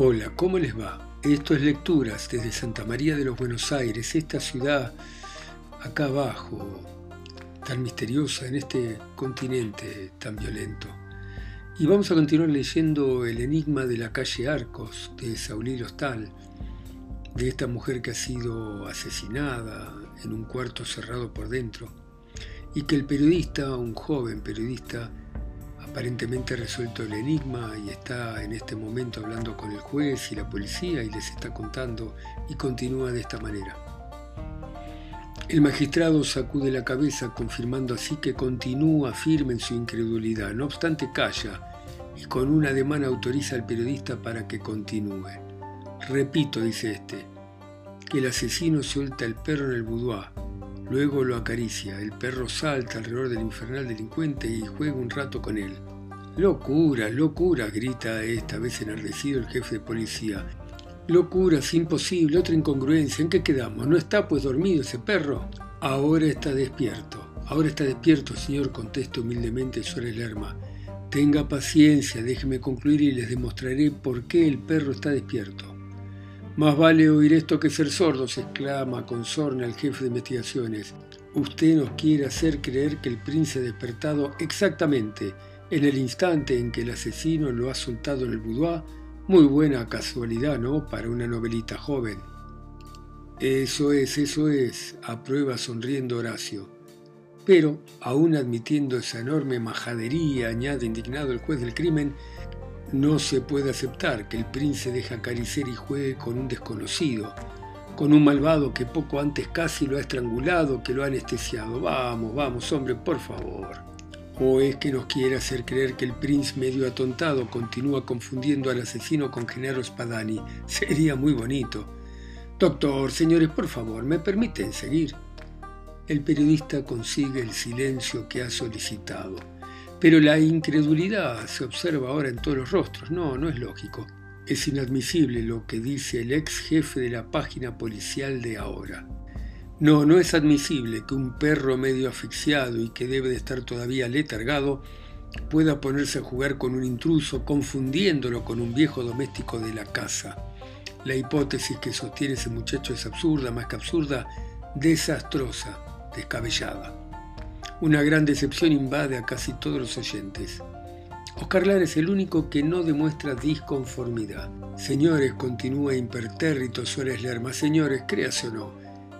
Hola, ¿cómo les va? Esto es Lecturas desde Santa María de los Buenos Aires, esta ciudad acá abajo, tan misteriosa en este continente tan violento. Y vamos a continuar leyendo El enigma de la calle Arcos de Saulí Hostal, de esta mujer que ha sido asesinada en un cuarto cerrado por dentro y que el periodista, un joven periodista, aparentemente resuelto el enigma y está en este momento hablando con el juez y la policía y les está contando y continúa de esta manera. El magistrado sacude la cabeza confirmando así que continúa firme en su incredulidad, no obstante calla y con un ademán autoriza al periodista para que continúe. Repito, dice este, que el asesino suelta el perro en el boudoir, luego lo acaricia, el perro salta alrededor del infernal delincuente y juega un rato con él. Locura, locura, grita esta vez enardecido el jefe de policía. Locura, es imposible, otra incongruencia. ¿En qué quedamos? ¿No está pues dormido ese perro? Ahora está despierto. Ahora está despierto, señor, contesta humildemente Suárez Lerma. Tenga paciencia, déjeme concluir y les demostraré por qué el perro está despierto. Más vale oír esto que ser sordo, se exclama con sorna el jefe de investigaciones. Usted nos quiere hacer creer que el príncipe ha despertado exactamente en el instante en que el asesino lo ha soltado en el boudoir, muy buena casualidad, ¿no? Para una novelita joven. Eso es, eso es, aprueba sonriendo Horacio. Pero, aún admitiendo esa enorme majadería, añade indignado el juez del crimen, no se puede aceptar que el príncipe deje acariciar y juegue con un desconocido, con un malvado que poco antes casi lo ha estrangulado, que lo ha anestesiado. Vamos, vamos, hombre, por favor. ¿O es que nos quiere hacer creer que el príncipe medio atontado continúa confundiendo al asesino con Genaro Spadani? Sería muy bonito. Doctor, señores, por favor, ¿me permiten seguir? El periodista consigue el silencio que ha solicitado. Pero la incredulidad se observa ahora en todos los rostros. No, no es lógico. Es inadmisible lo que dice el ex jefe de la página policial de ahora. No, no es admisible que un perro medio asfixiado y que debe de estar todavía letargado pueda ponerse a jugar con un intruso confundiéndolo con un viejo doméstico de la casa. La hipótesis que sostiene ese muchacho es absurda, más que absurda, desastrosa, descabellada. Una gran decepción invade a casi todos los oyentes. Oscar Lara es el único que no demuestra disconformidad. Señores, continúa impertérrito Suárez Lerma, señores, créase o no,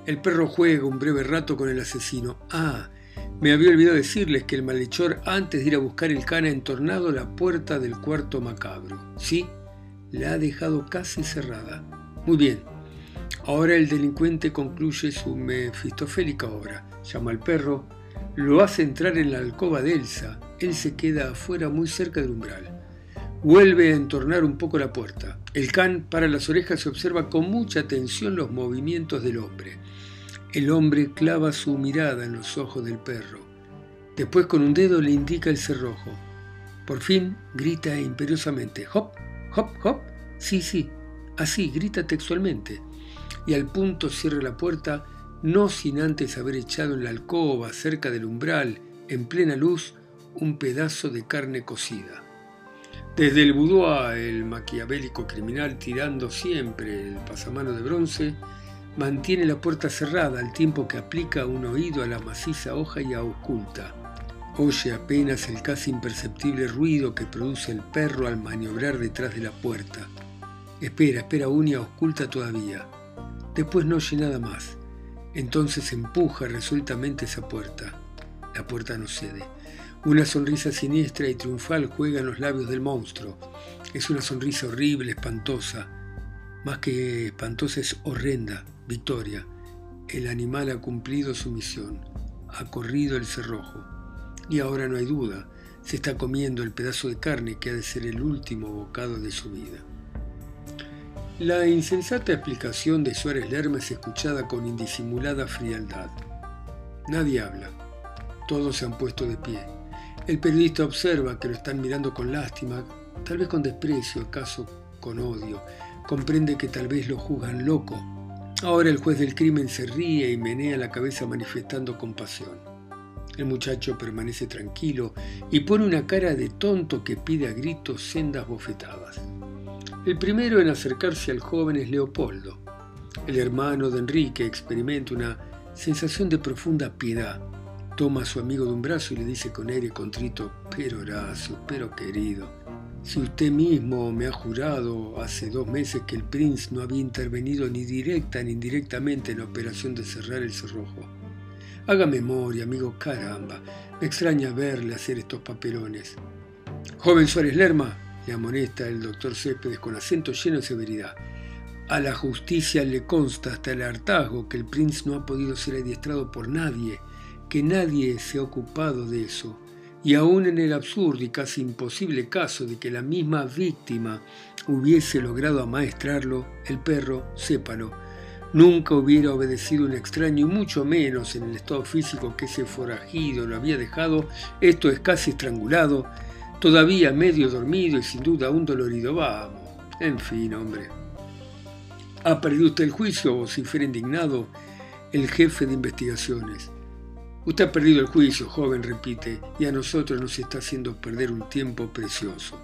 el perro juega un breve rato con el asesino. Ah, me había olvidado decirles que el malhechor, antes de ir a buscar el can, ha entornado la puerta del cuarto macabro. Sí, la ha dejado casi cerrada. Muy bien. Ahora el delincuente concluye su mefistofélica obra. Llama al perro, lo hace entrar en la alcoba de Elsa. Él se queda afuera muy cerca del umbral. Vuelve a entornar un poco la puerta. El can para las orejas y observa con mucha atención los movimientos del hombre. El hombre clava su mirada en los ojos del perro. Después con un dedo le indica el cerrojo. Por fin grita imperiosamente, hop, hop, hop. Sí, sí, así, grita textualmente. Y al punto cierra la puerta, no sin antes haber echado en la alcoba, cerca del umbral, en plena luz, un pedazo de carne cocida. Desde el boudoir, el maquiavélico criminal tirando siempre el pasamano de bronce, mantiene la puerta cerrada al tiempo que aplica un oído a la maciza hoja y oculta. Oye apenas el casi imperceptible ruido que produce el perro al maniobrar detrás de la puerta. Espera, espera y oculta todavía. Después no oye nada más. Entonces empuja resueltamente esa puerta. La puerta no cede. Una sonrisa siniestra y triunfal juega en los labios del monstruo. Es una sonrisa horrible, espantosa. Más que espantosa es horrenda. Victoria, el animal ha cumplido su misión, ha corrido el cerrojo. Y ahora no hay duda, se está comiendo el pedazo de carne que ha de ser el último bocado de su vida. La insensata explicación de Suárez Lerma es escuchada con indisimulada frialdad. Nadie habla. Todos se han puesto de pie. El periodista observa que lo están mirando con lástima, tal vez con desprecio, acaso con odio. Comprende que tal vez lo juzgan loco Ahora el juez del crimen se ríe y menea la cabeza manifestando compasión. El muchacho permanece tranquilo y pone una cara de tonto que pide a gritos sendas bofetadas. El primero en acercarse al joven es Leopoldo. El hermano de Enrique experimenta una sensación de profunda piedad. Toma a su amigo de un brazo y le dice con aire contrito, pero Horacio, pero querido, si usted mismo me ha jurado hace dos meses que el Prince no había intervenido ni directa ni indirectamente en la operación de cerrar el cerrojo. Haga memoria, amigo, caramba, me extraña verle hacer estos papelones. Joven Suárez Lerma, le amonesta el doctor Céspedes con acento lleno de severidad. A la justicia le consta hasta el hartazgo que el Prince no ha podido ser adiestrado por nadie, que nadie se ha ocupado de eso y aún en el absurdo y casi imposible caso de que la misma víctima hubiese logrado amaestrarlo, el perro, sépalo, nunca hubiera obedecido un extraño y mucho menos en el estado físico que ese forajido lo había dejado, esto es casi estrangulado, todavía medio dormido y sin duda un dolorido, vamos, en fin, hombre. ¿Ha perdido usted el juicio, vocifera indignado el jefe de investigaciones? Usted ha perdido el juicio, joven, repite, y a nosotros nos está haciendo perder un tiempo precioso.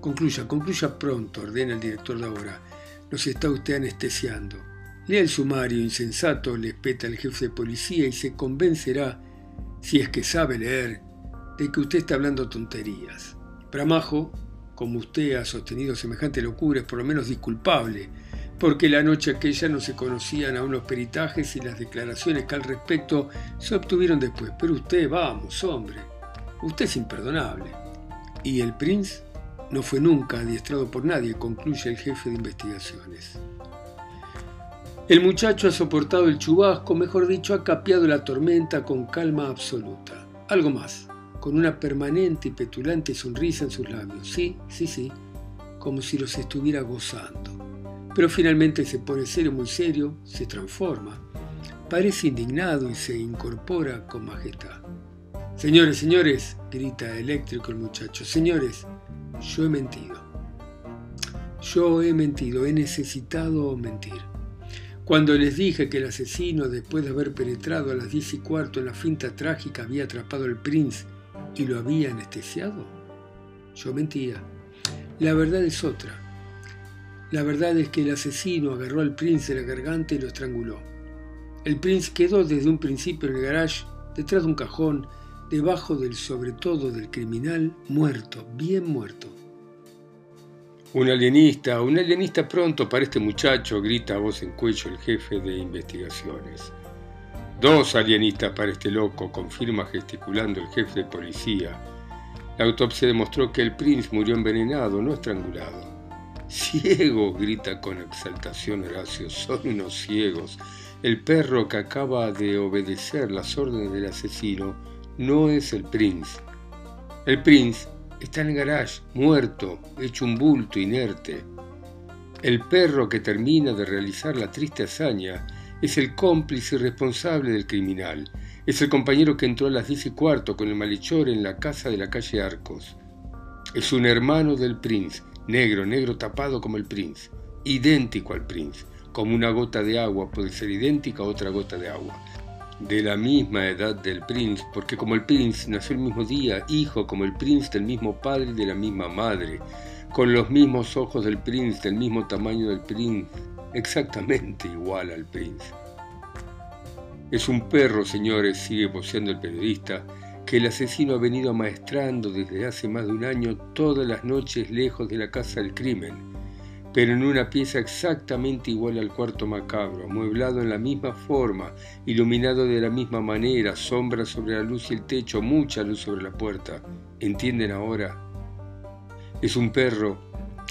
Concluya, concluya pronto, ordena el director de ahora. Nos está usted anestesiando. Lea el sumario insensato, le espeta el jefe de policía y se convencerá, si es que sabe leer, de que usted está hablando tonterías. Bramajo, como usted ha sostenido semejante locura, es por lo menos disculpable, porque la noche aquella no se conocían aún los peritajes y las declaraciones que al respecto se obtuvieron después. Pero usted, vamos, hombre, usted es imperdonable. Y el Prince no fue nunca adiestrado por nadie, concluye el jefe de investigaciones. El muchacho ha soportado el chubasco, mejor dicho, ha capeado la tormenta con calma absoluta. Algo más, con una permanente y petulante sonrisa en sus labios. Sí, sí, sí, como si los estuviera gozando. Pero finalmente se pone serio, muy serio, se transforma. Parece indignado y se incorpora con majestad. Señores, señores, grita eléctrico el muchacho, señores, yo he mentido. Yo he mentido, he necesitado mentir. Cuando les dije que el asesino, después de haber penetrado a las diez y cuarto en la finta trágica, había atrapado al Prince y lo había anestesiado, yo mentía. La verdad es otra. La verdad es que el asesino agarró al Prince de la garganta y lo estranguló. El Prince quedó desde un principio en el garage, detrás de un cajón, debajo del sobre todo del criminal, muerto, bien muerto. Un alienista, un alienista pronto para este muchacho, grita a voz en cuello el jefe de investigaciones. Dos alienistas para este loco, confirma gesticulando el jefe de policía. La autopsia demostró que el Prince murió envenenado, no estrangulado. Ciegos, grita con exaltación Horacio, son unos ciegos. El perro que acaba de obedecer las órdenes del asesino no es el Prince. El Prince está en el garage, muerto, hecho un bulto inerte. El perro que termina de realizar la triste hazaña es el cómplice responsable del criminal. Es el compañero que entró a las diez y cuarto con el malhechor en la casa de la calle Arcos. Es un hermano del Prince negro, negro tapado como el Prince, idéntico al Prince, como una gota de agua puede ser idéntica a otra gota de agua. De la misma edad del Prince, porque como el Prince nació el mismo día, hijo como el Prince del mismo padre y de la misma madre, con los mismos ojos del Prince, del mismo tamaño del Prince, exactamente igual al Prince. Es un perro, señores, sigue voceando el periodista, que el asesino ha venido amaestrando desde hace más de un año todas las noches lejos de la casa del crimen, pero en una pieza exactamente igual al cuarto macabro, amueblado en la misma forma, iluminado de la misma manera, sombra sobre la luz y el techo, mucha luz sobre la puerta. ¿Entienden ahora? Es un perro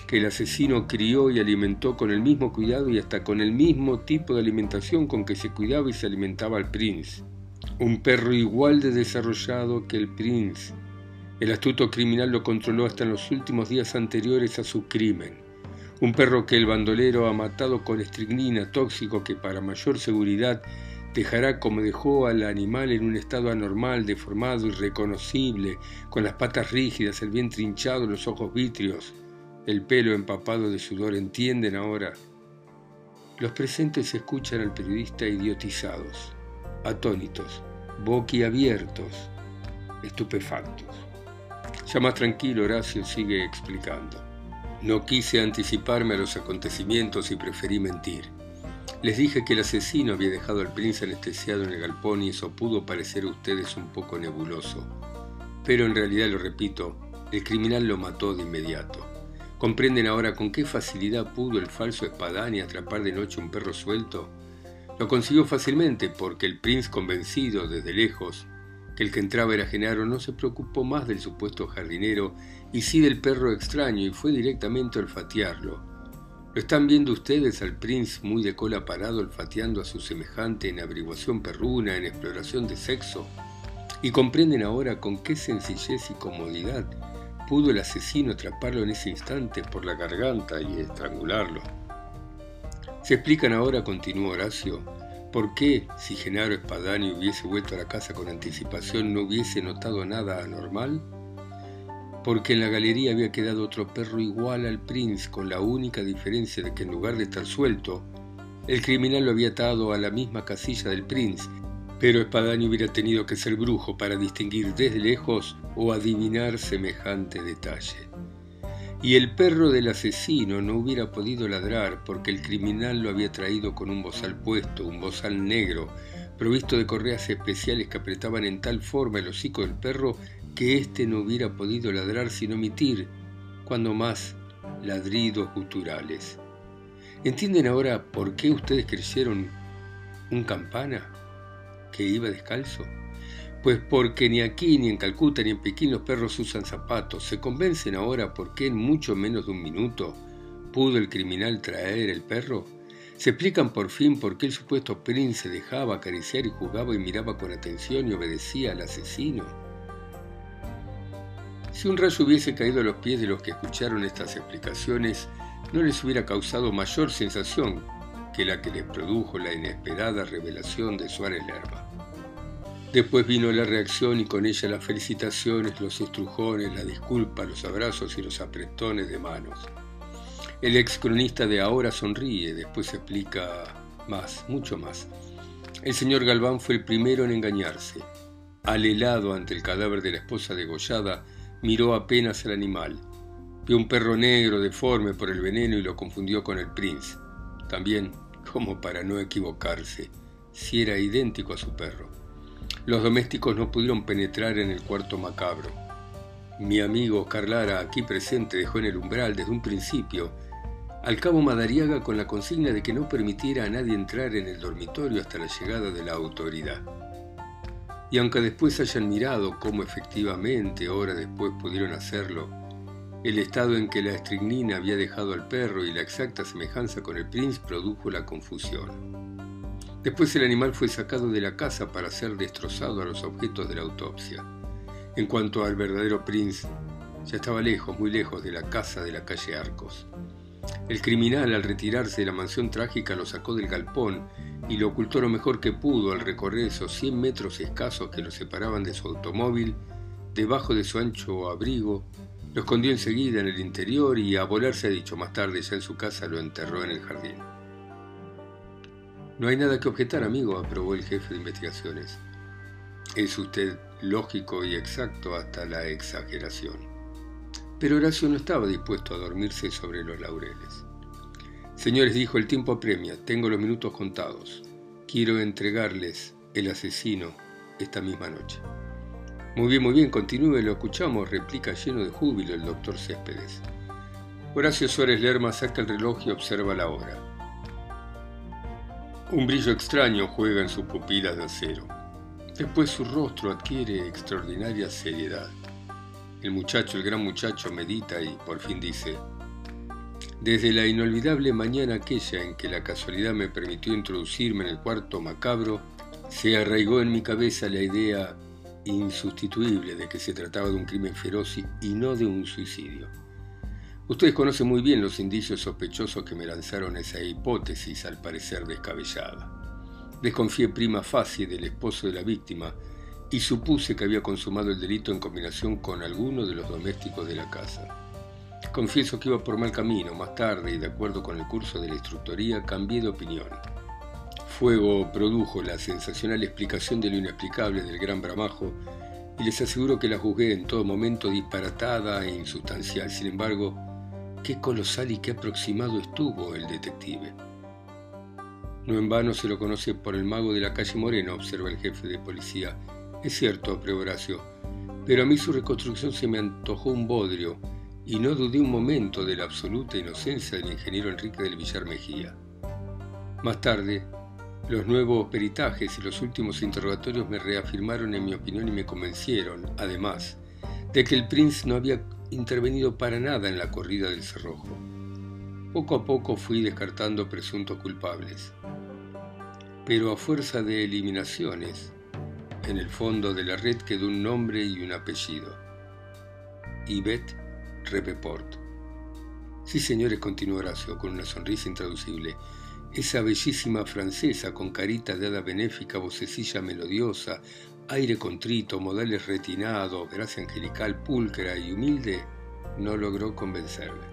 que el asesino crió y alimentó con el mismo cuidado y hasta con el mismo tipo de alimentación con que se cuidaba y se alimentaba al Prince un perro igual de desarrollado que el Prince. El astuto criminal lo controló hasta en los últimos días anteriores a su crimen. Un perro que el bandolero ha matado con estricnina tóxico que para mayor seguridad dejará como dejó al animal en un estado anormal, deformado, irreconocible, con las patas rígidas, el vientre hinchado, los ojos vítreos, el pelo empapado de sudor. ¿Entienden ahora? Los presentes escuchan al periodista idiotizados atónitos, boquiabiertos, estupefactos. Ya más tranquilo, Horacio sigue explicando. No quise anticiparme a los acontecimientos y preferí mentir. Les dije que el asesino había dejado al príncipe anestesiado en el galpón y eso pudo parecer a ustedes un poco nebuloso. Pero en realidad, lo repito, el criminal lo mató de inmediato. ¿Comprenden ahora con qué facilidad pudo el falso espadán atrapar de noche un perro suelto? Lo consiguió fácilmente porque el príncipe convencido desde lejos que el que entraba era Genaro no se preocupó más del supuesto jardinero y sí del perro extraño y fue directamente a olfatearlo. ¿Lo están viendo ustedes al príncipe muy de cola parado olfateando a su semejante en averiguación perruna, en exploración de sexo? ¿Y comprenden ahora con qué sencillez y comodidad pudo el asesino atraparlo en ese instante por la garganta y estrangularlo? Se explican ahora, continuó Horacio, ¿Por qué, si Genaro Espadani hubiese vuelto a la casa con anticipación, no hubiese notado nada anormal? Porque en la galería había quedado otro perro igual al Prince, con la única diferencia de que en lugar de estar suelto, el criminal lo había atado a la misma casilla del Prince, pero Espadani hubiera tenido que ser brujo para distinguir desde lejos o adivinar semejante detalle y el perro del asesino no hubiera podido ladrar porque el criminal lo había traído con un bozal puesto, un bozal negro, provisto de correas especiales que apretaban en tal forma el hocico del perro que éste no hubiera podido ladrar sin omitir, cuando más, ladridos guturales. ¿Entienden ahora por qué ustedes creyeron un campana que iba descalzo? Pues porque ni aquí, ni en Calcuta, ni en Pekín los perros usan zapatos. ¿Se convencen ahora por qué en mucho menos de un minuto pudo el criminal traer el perro? ¿Se explican por fin por qué el supuesto príncipe dejaba acariciar y jugaba y miraba con atención y obedecía al asesino? Si un rayo hubiese caído a los pies de los que escucharon estas explicaciones, no les hubiera causado mayor sensación que la que les produjo la inesperada revelación de Suárez Lerma. Después vino la reacción y con ella las felicitaciones, los estrujones, la disculpa, los abrazos y los apretones de manos. El ex cronista de ahora sonríe, después explica más, mucho más. El señor Galván fue el primero en engañarse. Al helado ante el cadáver de la esposa degollada, miró apenas al animal. Vio un perro negro deforme por el veneno y lo confundió con el prince. También, como para no equivocarse, si era idéntico a su perro. Los domésticos no pudieron penetrar en el cuarto macabro. Mi amigo Carlara, aquí presente, dejó en el umbral desde un principio al cabo Madariaga con la consigna de que no permitiera a nadie entrar en el dormitorio hasta la llegada de la autoridad. Y aunque después hayan mirado cómo efectivamente, horas después pudieron hacerlo, el estado en que la estricnina había dejado al perro y la exacta semejanza con el príncipe produjo la confusión. Después el animal fue sacado de la casa para ser destrozado a los objetos de la autopsia. En cuanto al verdadero Prince, ya estaba lejos, muy lejos de la casa de la calle Arcos. El criminal al retirarse de la mansión trágica lo sacó del galpón y lo ocultó lo mejor que pudo al recorrer esos 100 metros escasos que lo separaban de su automóvil, debajo de su ancho abrigo, lo escondió enseguida en el interior y a volar se ha dicho más tarde ya en su casa lo enterró en el jardín. No hay nada que objetar, amigo, aprobó el jefe de investigaciones. Es usted lógico y exacto hasta la exageración. Pero Horacio no estaba dispuesto a dormirse sobre los laureles. Señores, dijo, el tiempo apremia, tengo los minutos contados. Quiero entregarles el asesino esta misma noche. Muy bien, muy bien, continúe, lo escuchamos, replica lleno de júbilo el doctor Céspedes. Horacio Suárez Lerma saca el reloj y observa la hora. Un brillo extraño juega en sus pupilas de acero. Después su rostro adquiere extraordinaria seriedad. El muchacho, el gran muchacho, medita y por fin dice, desde la inolvidable mañana aquella en que la casualidad me permitió introducirme en el cuarto macabro, se arraigó en mi cabeza la idea insustituible de que se trataba de un crimen feroz y no de un suicidio. Ustedes conocen muy bien los indicios sospechosos que me lanzaron esa hipótesis al parecer descabellada. Desconfié prima facie del esposo de la víctima y supuse que había consumado el delito en combinación con alguno de los domésticos de la casa. Confieso que iba por mal camino. Más tarde, y de acuerdo con el curso de la instructoría, cambié de opinión. Fuego produjo la sensacional explicación de lo inexplicable del gran bramajo y les aseguro que la juzgué en todo momento disparatada e insustancial. Sin embargo, qué colosal y qué aproximado estuvo el detective. No en vano se lo conoce por el mago de la calle Moreno, observa el jefe de policía. Es cierto, aprueba Horacio, pero a mí su reconstrucción se me antojó un bodrio y no dudé un momento de la absoluta inocencia del ingeniero Enrique del Villar Mejía. Más tarde, los nuevos peritajes y los últimos interrogatorios me reafirmaron en mi opinión y me convencieron, además, de que el Prince no había intervenido para nada en la corrida del cerrojo. Poco a poco fui descartando presuntos culpables. Pero a fuerza de eliminaciones, en el fondo de la red quedó un nombre y un apellido. Yvette Repeport. Sí, señores, continuó Horacio con una sonrisa intraducible. Esa bellísima francesa con carita de hada benéfica, vocecilla melodiosa, aire contrito, modales retinados, gracia angelical pulcra y humilde, no logró convencerme.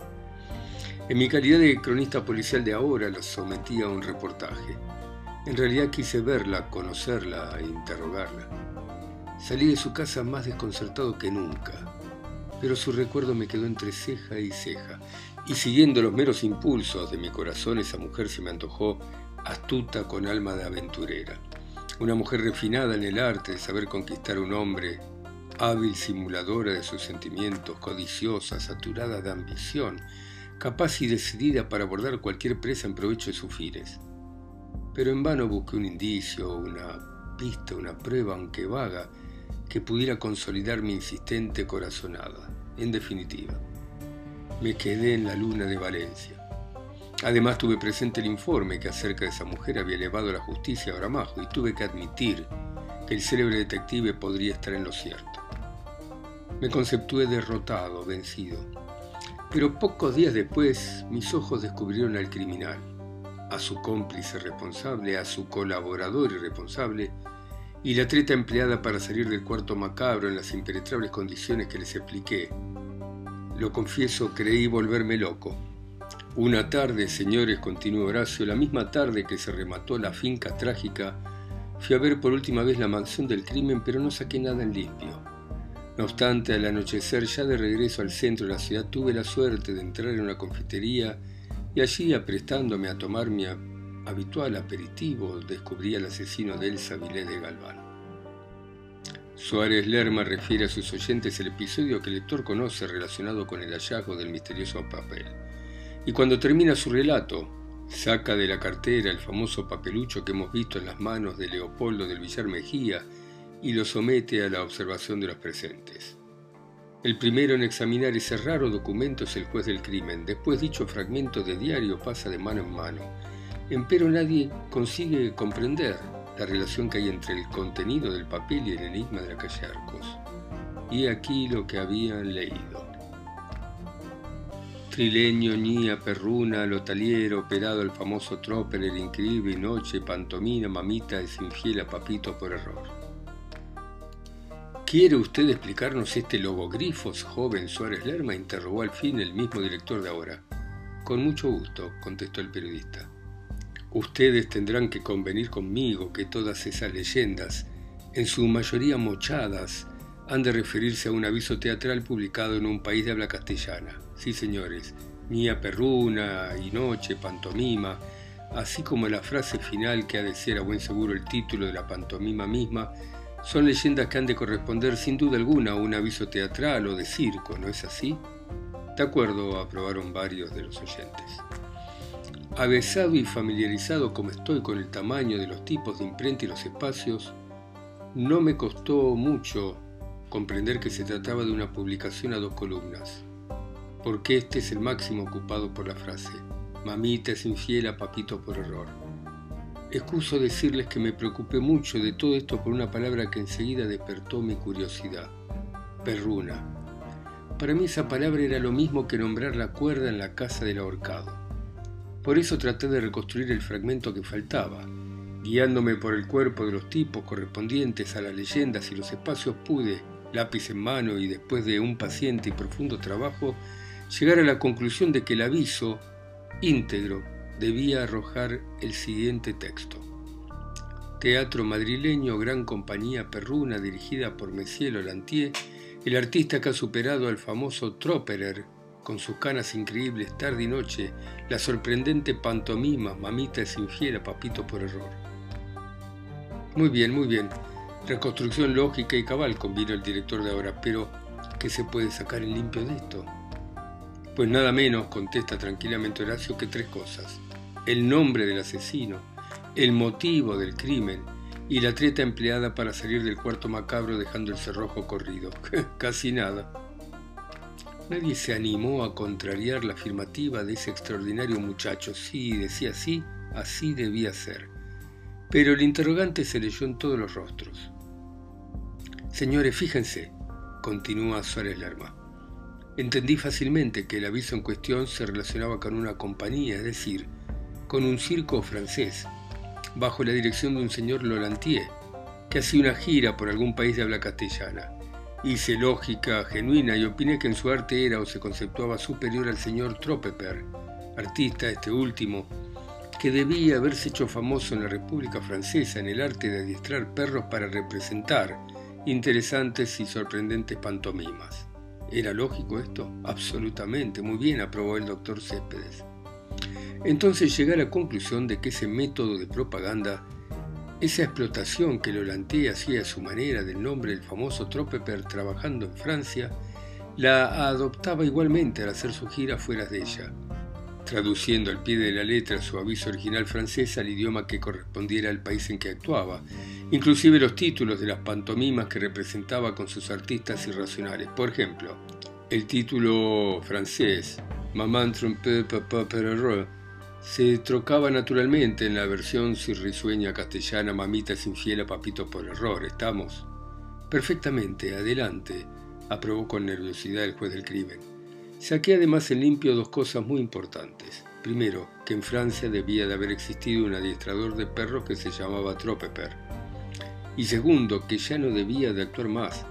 En mi calidad de cronista policial de ahora la sometí a un reportaje. En realidad quise verla, conocerla e interrogarla. Salí de su casa más desconcertado que nunca, pero su recuerdo me quedó entre ceja y ceja, y siguiendo los meros impulsos de mi corazón, esa mujer se me antojó astuta con alma de aventurera. Una mujer refinada en el arte de saber conquistar a un hombre, hábil simuladora de sus sentimientos, codiciosa, saturada de ambición, capaz y decidida para abordar cualquier presa en provecho de sus fines. Pero en vano busqué un indicio, una pista, una prueba, aunque vaga, que pudiera consolidar mi insistente corazonada. En definitiva, me quedé en la luna de Valencia. Además tuve presente el informe que acerca de esa mujer había elevado la justicia a Bramajo y tuve que admitir que el célebre detective podría estar en lo cierto. Me conceptué derrotado, vencido. Pero pocos días después mis ojos descubrieron al criminal, a su cómplice responsable, a su colaborador irresponsable, y la treta empleada para salir del cuarto macabro en las impenetrables condiciones que les expliqué lo confieso, creí volverme loco. Una tarde, señores, continuó Horacio, la misma tarde que se remató la finca trágica, fui a ver por última vez la mansión del crimen, pero no saqué nada en limpio. No obstante, al anochecer, ya de regreso al centro de la ciudad, tuve la suerte de entrar en una confitería y allí, aprestándome a tomar mi habitual aperitivo, descubrí al asesino de Elsa Vilés de Galván. Suárez Lerma refiere a sus oyentes el episodio que el lector conoce relacionado con el hallazgo del misterioso papel. Y cuando termina su relato, saca de la cartera el famoso papelucho que hemos visto en las manos de Leopoldo del Villar Mejía y lo somete a la observación de los presentes. El primero en examinar ese raro documento es el juez del crimen. Después dicho fragmento de diario pasa de mano en mano. Empero nadie consigue comprender la relación que hay entre el contenido del papel y el enigma de la calle Arcos. Y aquí lo que habían leído. Trileño, Ñía, Perruna, Lotaliero, operado el famoso Tropper, el increíble Noche, Pantomina, Mamita es infiel a Papito por error. ¿Quiere usted explicarnos este logogrifos, joven Suárez Lerma? interrogó al fin el mismo director de ahora. Con mucho gusto, contestó el periodista. Ustedes tendrán que convenir conmigo que todas esas leyendas, en su mayoría mochadas, han de referirse a un aviso teatral publicado en un país de habla castellana. Sí, señores, Mía Perruna, y Noche, Pantomima, así como la frase final que ha de ser a buen seguro el título de la pantomima misma, son leyendas que han de corresponder sin duda alguna a un aviso teatral o de circo, ¿no es así? De acuerdo, aprobaron varios de los oyentes. Avesado y familiarizado como estoy con el tamaño de los tipos de imprenta y los espacios, no me costó mucho comprender que se trataba de una publicación a dos columnas, porque este es el máximo ocupado por la frase, mamita es infiel a papito por error. Excuso decirles que me preocupé mucho de todo esto por una palabra que enseguida despertó mi curiosidad, perruna. Para mí esa palabra era lo mismo que nombrar la cuerda en la casa del ahorcado. Por eso traté de reconstruir el fragmento que faltaba. Guiándome por el cuerpo de los tipos correspondientes a las leyendas y los espacios pude, lápiz en mano y después de un paciente y profundo trabajo, llegar a la conclusión de que el aviso íntegro debía arrojar el siguiente texto. Teatro madrileño, gran compañía perruna dirigida por Messier Lantier, el artista que ha superado al famoso Tropperer con sus canas increíbles tarde y noche, la sorprendente pantomima, mamita es infiel a papito por error. Muy bien, muy bien. Reconstrucción lógica y cabal, convino el director de ahora, pero ¿qué se puede sacar en limpio de esto? Pues nada menos, contesta tranquilamente Horacio, que tres cosas. El nombre del asesino, el motivo del crimen y la treta empleada para salir del cuarto macabro dejando el cerrojo corrido. Casi nada. Nadie se animó a contrariar la afirmativa de ese extraordinario muchacho. Sí, decía sí, así debía ser. Pero el interrogante se leyó en todos los rostros. Señores, fíjense, continúa Suárez Lerma. Entendí fácilmente que el aviso en cuestión se relacionaba con una compañía, es decir, con un circo francés, bajo la dirección de un señor Lolantier, que hacía una gira por algún país de habla castellana. Hice lógica genuina y opiné que en su arte era o se conceptuaba superior al señor Tropeper, artista este último, que debía haberse hecho famoso en la República Francesa en el arte de adiestrar perros para representar interesantes y sorprendentes pantomimas. ¿Era lógico esto? Absolutamente, muy bien, aprobó el doctor Céspedes. Entonces llegué a la conclusión de que ese método de propaganda, esa explotación que Lolanté hacía a su manera del nombre del famoso Tropeper trabajando en Francia, la adoptaba igualmente al hacer su gira fuera de ella traduciendo al pie de la letra su aviso original francés al idioma que correspondiera al país en que actuaba, inclusive los títulos de las pantomimas que representaba con sus artistas irracionales. Por ejemplo, el título francés, Maman trompé, papa perereux, se trocaba naturalmente en la versión risueña castellana Mamita es infiel a papito por error. ¿Estamos? Perfectamente, adelante, aprobó con nerviosidad el juez del crimen. Saqué además en limpio dos cosas muy importantes. Primero, que en Francia debía de haber existido un adiestrador de perros que se llamaba Tropeper. Y segundo, que ya no debía de actuar más.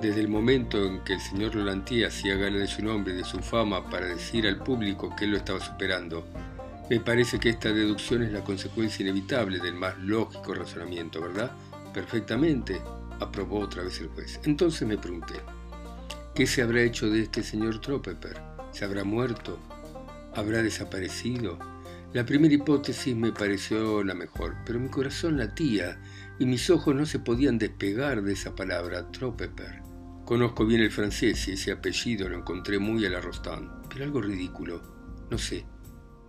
Desde el momento en que el señor Lolantier hacía gala de su nombre y de su fama para decir al público que él lo estaba superando, me parece que esta deducción es la consecuencia inevitable del más lógico razonamiento, ¿verdad? Perfectamente, aprobó otra vez el juez. Entonces me pregunté, ¿Qué se habrá hecho de este señor Tropeper? ¿Se habrá muerto? ¿Habrá desaparecido? La primera hipótesis me pareció la mejor, pero mi corazón latía y mis ojos no se podían despegar de esa palabra, Tropeper. Conozco bien el francés y ese apellido lo encontré muy a la pero algo ridículo, no sé,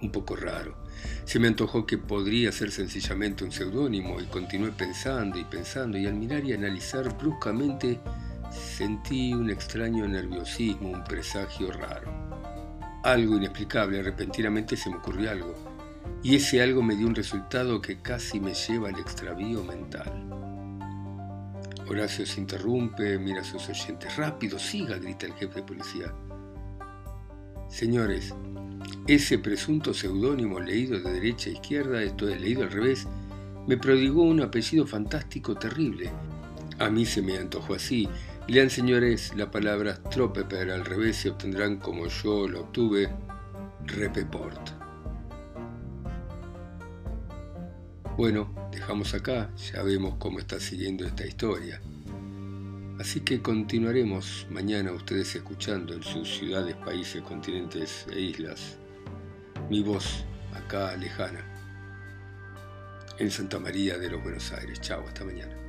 un poco raro. Se me antojó que podría ser sencillamente un seudónimo y continué pensando y pensando y al mirar y analizar bruscamente Sentí un extraño nerviosismo, un presagio raro. Algo inexplicable, repentinamente se me ocurrió algo, y ese algo me dio un resultado que casi me lleva al extravío mental. Horacio se interrumpe, mira a sus oyentes. Rápido, siga, grita el jefe de policía. Señores, ese presunto seudónimo leído de derecha a izquierda, esto es leído al revés, me prodigó un apellido fantástico terrible. A mí se me antojó así, Lean señores la palabra Tropeper al revés y obtendrán como yo lo obtuve, Repeport. Bueno, dejamos acá, ya vemos cómo está siguiendo esta historia. Así que continuaremos mañana ustedes escuchando en sus ciudades, países, continentes e islas mi voz acá lejana en Santa María de los Buenos Aires. Chao, hasta mañana.